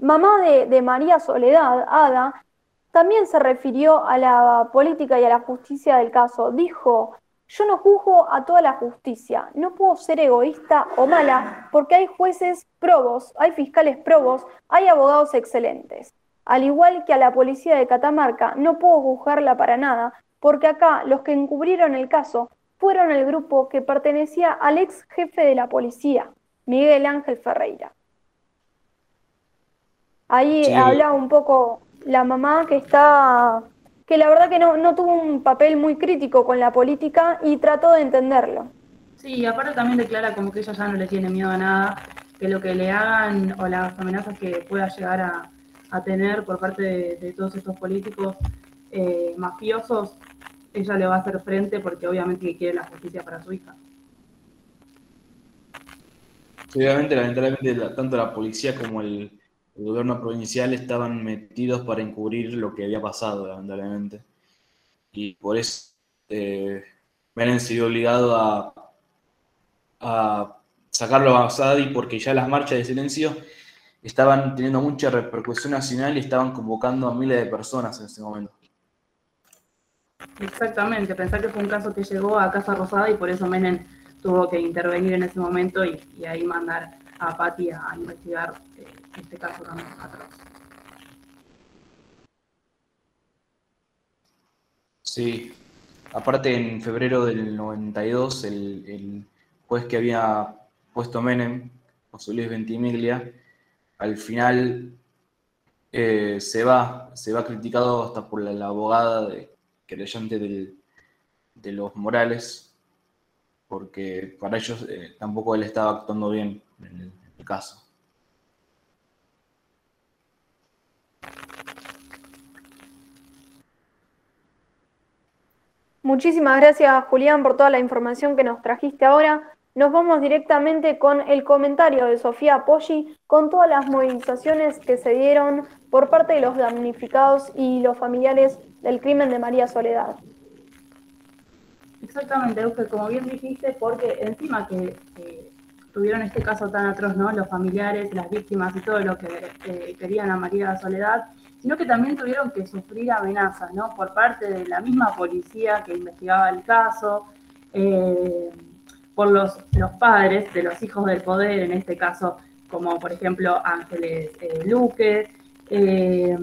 mamá de, María Soledad, Ada, también se refirió a la política y a la justicia del caso. Dijo, yo no juzgo a toda la justicia, no puedo ser egoísta o mala porque hay jueces probos, hay fiscales probos, hay abogados excelentes. Al igual que a la policía de Catamarca, no puedo juzgarla para nada porque acá los que encubrieron el caso fueron el grupo que pertenecía al ex jefe de la policía, Miguel Ángel Ferreira. Ahí Sí. habla un poco la mamá que está, que la verdad que no, no tuvo un papel muy crítico con la política y trató de entenderlo. Sí, aparte también declara como que ella ya no le tiene miedo a nada, que lo que le hagan o las amenazas que pueda llegar a, a tener por parte de, de todos estos políticos eh, mafiosos, ella le va a hacer frente porque obviamente quiere la justicia para su hija. Obviamente, lamentablemente, la- tanto la policía como el, gobierno provincial estaban metidos para encubrir lo que había pasado, lamentablemente. Y por eso eh, se vio obligado a, a sacarlo a Asadi porque ya las marchas de silencio estaban teniendo mucha repercusión nacional y estaban convocando a miles de personas en ese momento. Exactamente, pensar que fue un caso que llegó a Casa Rosada y por eso Menem tuvo que intervenir en ese momento y, ahí mandar a Patti a investigar eh, este caso también atroz. Sí, aparte en febrero del 92, el, el juez que había puesto Menem, José Luis Ventimiglia, al final eh, se va, se va criticado hasta por la abogada de, del- de los Morales, porque para ellos eh, tampoco él estaba actuando bien en el, el caso. Muchísimas gracias, Julián, por toda la información que nos trajiste ahora. Nos vamos directamente con el comentario de Sofía Poggi con todas las movilizaciones que se dieron por parte de los damnificados y los familiares del crimen de María Soledad. Exactamente, Euge, como bien dijiste, porque encima que tuvieron este caso tan atroz, ¿no? Los familiares, las víctimas y todo lo que querían a María Soledad, sino que también tuvieron que sufrir amenazas, ¿no? Por parte de la misma policía que investigaba el caso, eh, por los, los padres de los hijos del poder, en este caso, como por ejemplo Ángeles eh, Luque, eh,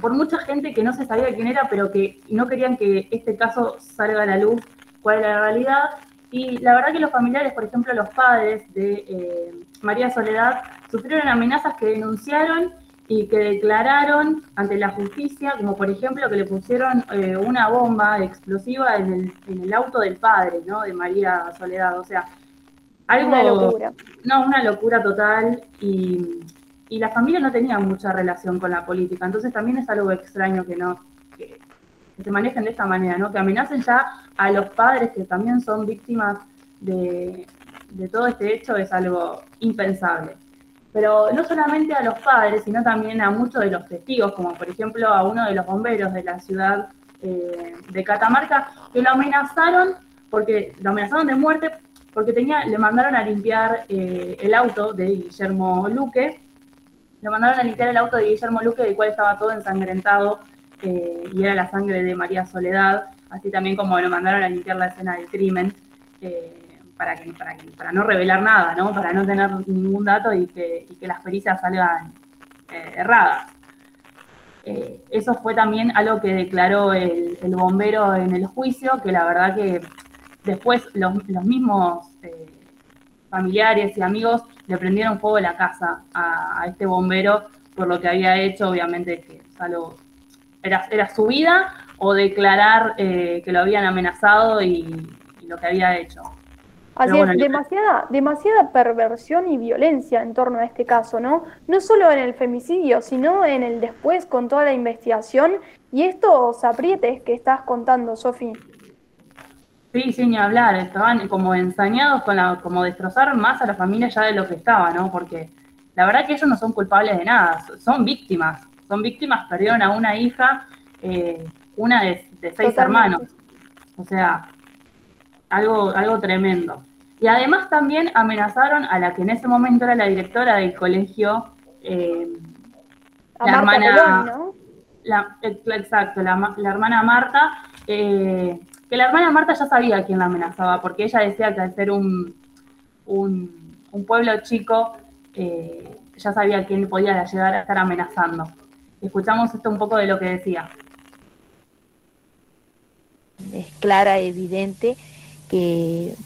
por mucha gente que no se sabía quién era, pero que no querían que este caso salga a la luz, cuál era la realidad. Y la verdad que los familiares, por ejemplo, los padres de eh, María Soledad, sufrieron amenazas que denunciaron y que declararon ante la justicia, como por ejemplo que le pusieron eh, una bomba explosiva en el, en el auto del padre, ¿no? De María Soledad. O sea, algo... Una locura. No, una locura total y, y la familia no tenía mucha relación con la política, entonces también es algo extraño que no que, se manejen de esta manera, ¿no? Que amenacen ya a los padres que también son víctimas de, de todo este hecho es algo impensable. Pero no solamente a los padres, sino también a muchos de los testigos, como por ejemplo a uno de los bomberos de la ciudad eh, de Catamarca, que lo amenazaron, porque lo amenazaron de muerte, porque tenía, le mandaron a limpiar eh, el auto de Guillermo Luque, le mandaron a limpiar el auto de Guillermo Luque, del cual estaba todo ensangrentado, eh, y era la sangre de María Soledad, así también como lo mandaron a limpiar la escena del crimen, eh, para, que, para, que, para no revelar nada, ¿no? para no tener ningún dato y que, que las pericias salgan eh, erradas. Eso fue también algo que declaró el, el, bombero en el juicio, que la verdad que después los, los mismos familiares y amigos le prendieron fuego la casa a, a, este bombero por lo que había hecho, obviamente que algo, era, era su vida o declarar eh, que lo habían amenazado y, y lo que había hecho. Así bueno, es, demasiada, demasiada perversión y violencia en torno a este caso, ¿no? No solo en el femicidio, sino en el después con toda la investigación y estos aprietes que estás contando, Sofi. Sí, sin ni hablar, estaban como ensañados con la, como destrozar más a la familia ya de lo que estaba, ¿no? Porque la verdad que ellos no son culpables de nada, son víctimas, son víctimas, perdieron a una hija, eh, una de, de seis Totalmente. hermanos, o sea, algo, algo tremendo. Y además también amenazaron a la que en ese momento era la directora del colegio, eh, la hermana, ¿no? la, exacto, la, la hermana Marta, eh, que la hermana Marta ya sabía quién la amenazaba, porque ella decía que al ser un, un, pueblo chico, eh, ya sabía quién podía llegar a estar amenazando. Escuchamos esto un poco de lo que decía. Es clara, evidente que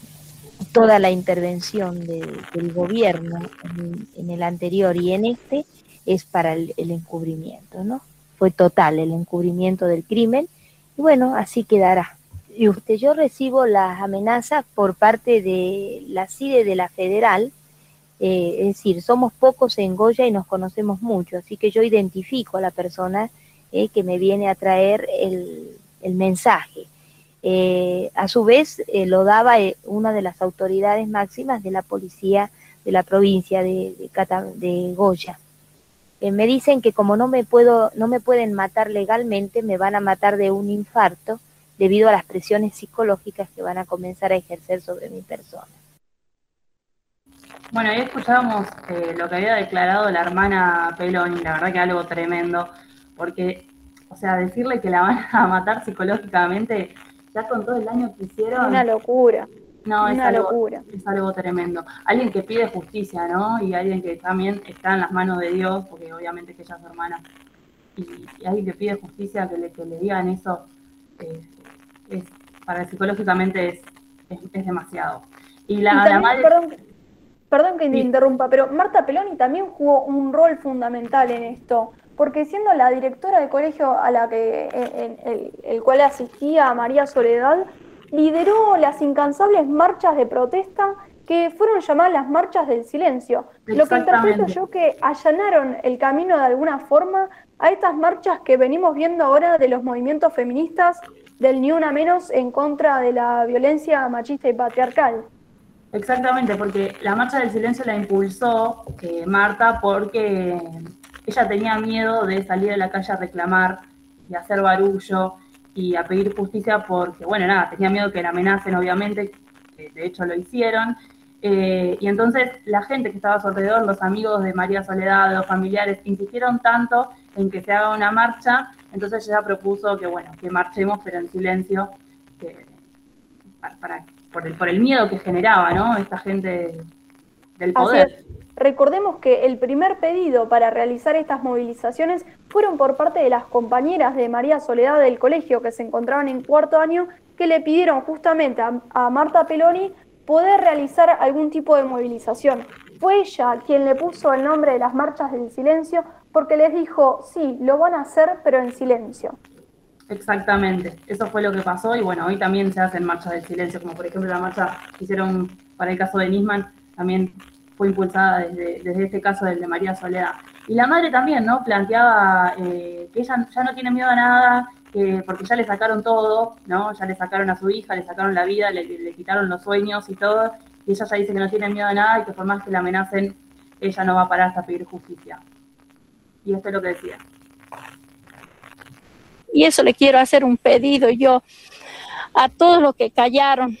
toda la intervención de, del gobierno en, en, el anterior y en este es para el, el encubrimiento, ¿no? Fue total el encubrimiento del crimen y bueno, así quedará. Y usted, yo recibo las amenazas por parte de la CIDE de la Federal, eh, es decir, somos pocos en Goya y nos conocemos mucho, así que yo identifico a la persona eh, que me viene a traer el, el mensaje. Eh, a su vez, lo daba una de las autoridades máximas de la policía de la provincia de, de, Goya. Me dicen que como no me, puedo, no me pueden matar legalmente, me van a matar de un infarto debido a las presiones psicológicas que van a comenzar a ejercer sobre mi persona. Bueno, ahí escuchábamos eh, lo que había declarado la hermana Peloni, la verdad que algo tremendo, porque, o sea, decirle que la van a [laughs] matar psicológicamente, ya con todo el daño que hicieron. Una locura. No, es Una algo, locura. es algo tremendo. Alguien que pide justicia, ¿no? Y alguien que también está en las manos de Dios, porque obviamente que ella es su hermana. Y, y alguien que pide justicia, que le, que le digan eso, eh, es, para psicológicamente es, es, es demasiado. Y la, Y la también, madre. perdón, perdón que te interrumpa, pero Marta Peloni también jugó un rol fundamental en esto, porque siendo la directora del colegio a la que en, en el, el cual asistía María Soledad, lideró las incansables marchas de protesta que fueron llamadas las marchas del silencio. Lo que interpreto yo que allanaron el camino de alguna forma a estas marchas que venimos viendo ahora de los movimientos feministas del Ni Una Menos en contra de la violencia machista y patriarcal. Exactamente, porque la marcha del silencio la impulsó eh, Marta porque ella tenía miedo de salir a la calle a reclamar y hacer barullo y a pedir justicia porque, bueno, nada, tenía miedo que la amenacen, obviamente, que de hecho lo hicieron. Eh, y entonces la gente que estaba a su alrededor, los amigos de María Soledad, los familiares, insistieron tanto en que se haga una marcha, entonces ella propuso que, bueno, que marchemos, pero en silencio, que- para, para- por, el, por el miedo que generaba, ¿no? Esta gente del poder. Recordemos que el primer pedido para realizar estas movilizaciones fueron por parte de las compañeras de María Soledad del colegio que se encontraban en cuarto año, que le pidieron justamente a, a Marta Peloni poder realizar algún tipo de movilización. Fue ella quien le puso el nombre de las marchas del silencio porque les dijo, sí, lo van a hacer, pero en silencio. Exactamente, eso fue lo que pasó y bueno, hoy también se hacen marchas del silencio, como por ejemplo la marcha que hicieron para el caso de Nisman, también fue impulsada desde, desde este caso del de María Soledad. Y la madre también, ¿no? Planteaba eh, que ella ya no tiene miedo a nada, que- porque ya le sacaron todo, ¿no? Ya le sacaron a su hija, le sacaron la vida, le, le quitaron los sueños y todo, y ella ya dice que no tiene miedo a nada y que por más que la amenacen, ella no va a parar hasta pedir justicia. Y esto es lo que decía. Y eso le quiero hacer un pedido yo a todos los que callaron,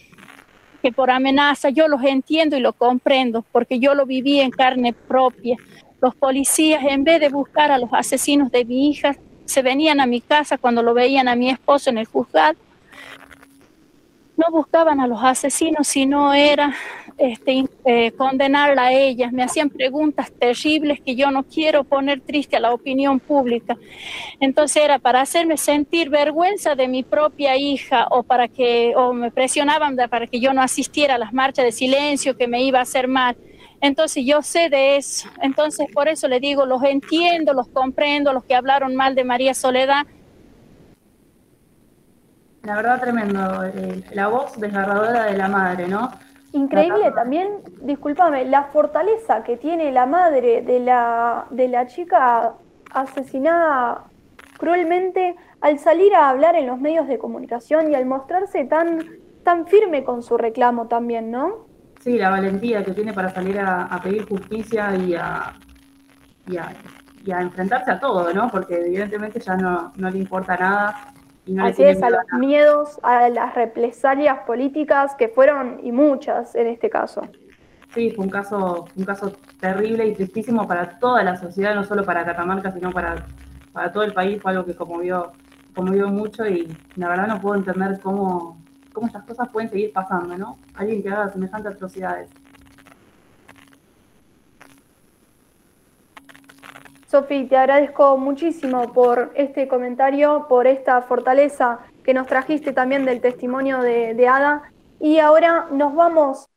que por amenaza, yo los entiendo y lo comprendo, porque yo lo viví en carne propia. Los policías, en vez de buscar a los asesinos de mi hija, se venían a mi casa cuando lo veían a mi esposo en el juzgado. No buscaban a los asesinos, sino era este, eh, condenarla a ellas. Me hacían preguntas terribles que yo no quiero poner triste a la opinión pública. Entonces era para hacerme sentir vergüenza de mi propia hija o para que o me presionaban para que yo no asistiera a las marchas de silencio que me iba a hacer mal. Entonces yo sé de eso. Entonces por eso le digo, los entiendo, los comprendo, los que hablaron mal de María Soledad. La verdad, tremendo. eh, la voz desgarradora de la madre, ¿no? Increíble también, discúlpame, la fortaleza que tiene la madre de la, de la chica asesinada cruelmente al salir a hablar en los medios de comunicación y al mostrarse tan, tan firme con su reclamo también, ¿no? Sí, la valentía que tiene para salir a, a pedir justicia y a, y, a, y a enfrentarse a todo, ¿no? Porque evidentemente ya no, no le importa nada y no Así es, a los miedos, a las represalias políticas que fueron y muchas en este caso. Sí, fue un caso, un caso terrible y tristísimo para toda la sociedad, no solo para Catamarca, sino para, para todo el país. Fue algo que conmovió, conmovió mucho y la verdad no puedo entender cómo, cómo estas cosas pueden seguir pasando, ¿no? Alguien que haga semejantes atrocidades. Sofi, te agradezco muchísimo por este comentario, por esta fortaleza que nos trajiste también del testimonio de, de Ada. Y ahora nos vamos,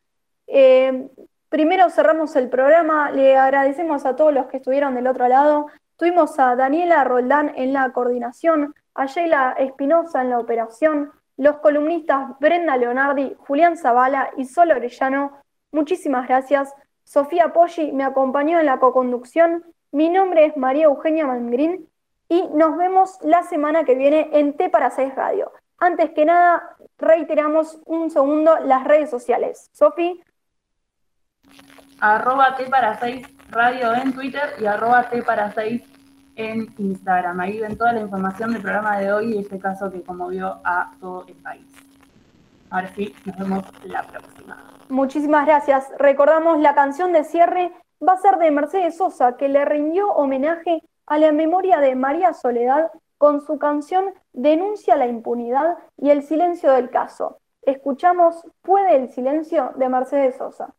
eh, Primero cerramos el programa, le agradecemos a todos los que estuvieron del otro lado. Tuvimos a Daniela Roldán en la coordinación, a Sheila Espinosa en la operación, los columnistas Brenda Leonardi, Julián Zavala y Sol Orellano. Muchísimas gracias. Sofía Poggi me acompañó en la coconducción. Mi nombre es María Eugenia Mangrín y nos vemos la semana que viene en T para 6 Radio. Antes que nada, reiteramos un segundo las redes sociales. Sofi. Arroba T para 6 Radio en Twitter y arroba T para 6 en Instagram. Ahí ven toda la información del programa de hoy y este caso que conmovió a todo el país. Ahora sí, nos vemos la próxima. Muchísimas gracias. Recordamos la canción de cierre va a ser de Mercedes Sosa, que le rindió homenaje a la memoria de María Soledad con su canción Denuncia la impunidad y el silencio del caso. Escuchamos Puede el silencio de Mercedes Sosa.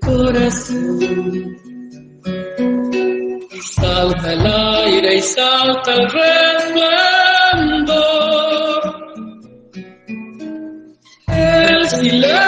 Corazón. Salta el aire y salta el resplandor. El silencio